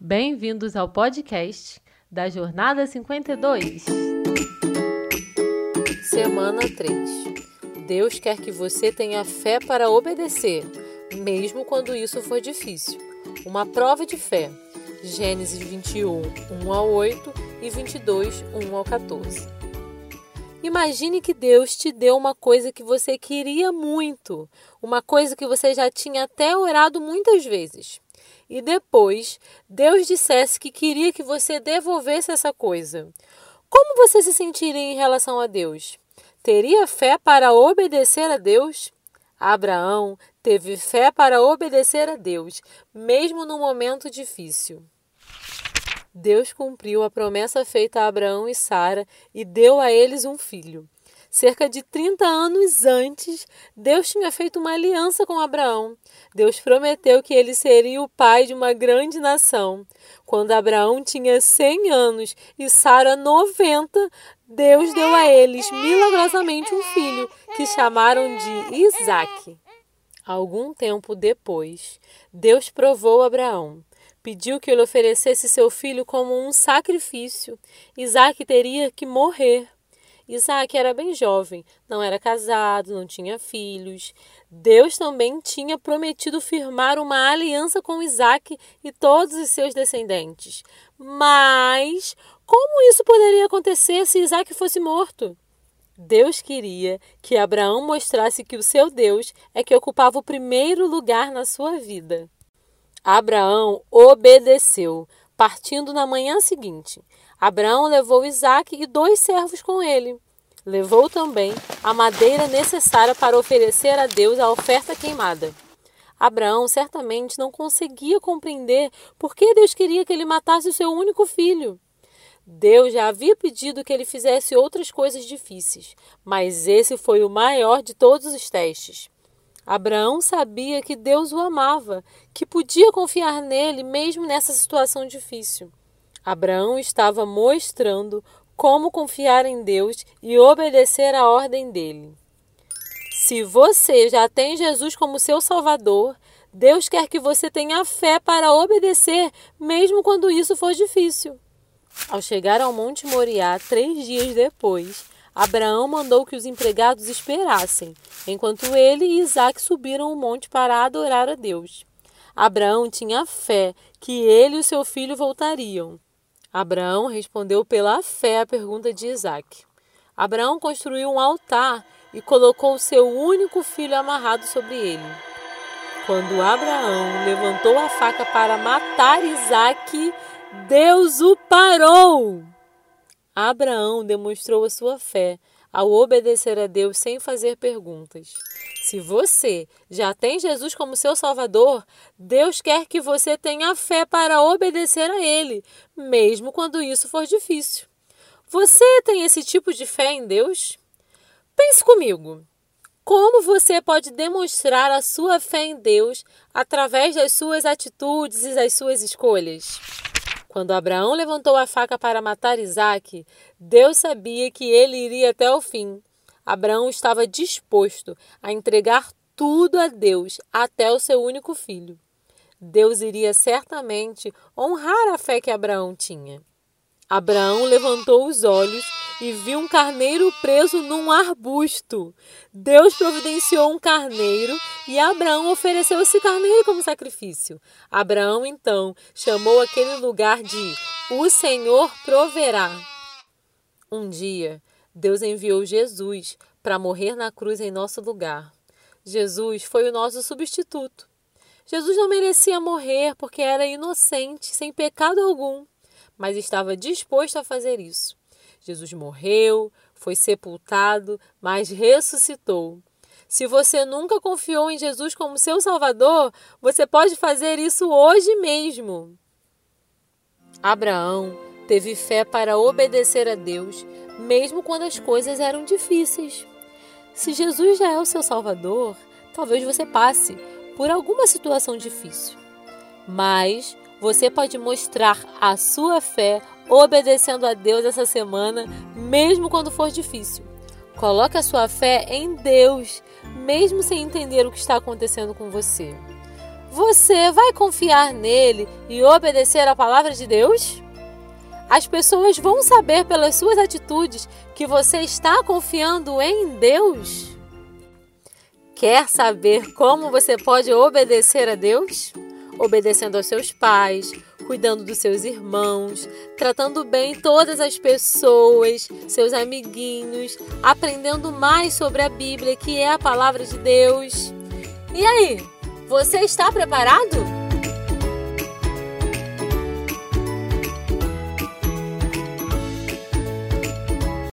Bem-vindos ao podcast da Jornada 52. Semana 3. Deus quer que você tenha fé para obedecer, mesmo quando isso for difícil. Uma prova de fé. Gênesis 21, 1 ao 8 e 22, 1 ao 14. Imagine que Deus te deu uma coisa que você queria muito, uma coisa que você já tinha até orado muitas vezes. E depois Deus dissesse que queria que você devolvesse essa coisa. Como você se sentiria em relação a Deus? Teria fé para obedecer a Deus? Abraão teve fé para obedecer a Deus, mesmo no momento difícil. Deus cumpriu a promessa feita a Abraão e Sara e deu a eles um filho. Cerca de 30 anos antes, Deus tinha feito uma aliança com Abraão. Deus prometeu que ele seria o pai de uma grande nação. Quando Abraão tinha 100 anos e Sara 90, Deus deu a eles milagrosamente um filho, que chamaram de Isaque. Algum tempo depois, Deus provou Abraão pediu que ele oferecesse seu filho como um sacrifício. Isaac teria que morrer. Isaac era bem jovem, não era casado, não tinha filhos. Deus também tinha prometido firmar uma aliança com Isaac e todos os seus descendentes. Mas como isso poderia acontecer se Isaac fosse morto? Deus queria que Abraão mostrasse que o seu Deus é que ocupava o primeiro lugar na sua vida. Abraão obedeceu, partindo na manhã seguinte. Abraão levou Isaque e dois servos com ele. Levou também a madeira necessária para oferecer a Deus a oferta queimada. Abraão certamente não conseguia compreender por que Deus queria que ele matasse o seu único filho. Deus já havia pedido que ele fizesse outras coisas difíceis, mas esse foi o maior de todos os testes. Abraão sabia que Deus o amava, que podia confiar nele mesmo nessa situação difícil. Abraão estava mostrando como confiar em Deus e obedecer à ordem dele. Se você já tem Jesus como seu Salvador, Deus quer que você tenha fé para obedecer, mesmo quando isso for difícil. Ao chegar ao Monte Moriá, três dias depois, Abraão mandou que os empregados esperassem, enquanto ele e Isaac subiram o monte para adorar a Deus. Abraão tinha fé que ele e o seu filho voltariam. Abraão respondeu pela fé à pergunta de Isaac. Abraão construiu um altar e colocou seu único filho amarrado sobre ele. Quando Abraão levantou a faca para matar Isaac, Deus o parou. Abraão demonstrou a sua fé ao obedecer a Deus sem fazer perguntas. Se você já tem Jesus como seu Salvador, Deus quer que você tenha fé para obedecer a Ele, mesmo quando isso for difícil. Você tem esse tipo de fé em Deus? Pense comigo. Como você pode demonstrar a sua fé em Deus através das suas atitudes e das suas escolhas? Quando Abraão levantou a faca para matar Isaque, Deus sabia que ele iria até o fim. Abraão estava disposto a entregar tudo a Deus, até o seu único filho. Deus iria certamente honrar a fé que Abraão tinha. Abraão levantou os olhos e viu um carneiro preso num arbusto. Deus providenciou um carneiro e Abraão ofereceu esse carneiro como sacrifício. Abraão então chamou aquele lugar de O Senhor proverá. Um dia, Deus enviou Jesus para morrer na cruz em nosso lugar. Jesus foi o nosso substituto. Jesus não merecia morrer porque era inocente, sem pecado algum, mas estava disposto a fazer isso. Jesus morreu, foi sepultado, mas ressuscitou. Se você nunca confiou em Jesus como seu Salvador, você pode fazer isso hoje mesmo. Abraão teve fé para obedecer a Deus, mesmo quando as coisas eram difíceis. Se Jesus já é o seu Salvador, talvez você passe por alguma situação difícil. Mas você pode mostrar a sua fé obedecendo a Deus essa semana, mesmo quando for difícil. Coloque a sua fé em Deus, mesmo sem entender o que está acontecendo com você. Você vai confiar nele e obedecer a palavra de Deus? As pessoas vão saber pelas suas atitudes que você está confiando em Deus? Quer saber como você pode obedecer a Deus? Obedecendo aos seus pais, cuidando dos seus irmãos, tratando bem todas as pessoas, seus amiguinhos, aprendendo mais sobre a Bíblia, que é a palavra de Deus. E aí, você está preparado?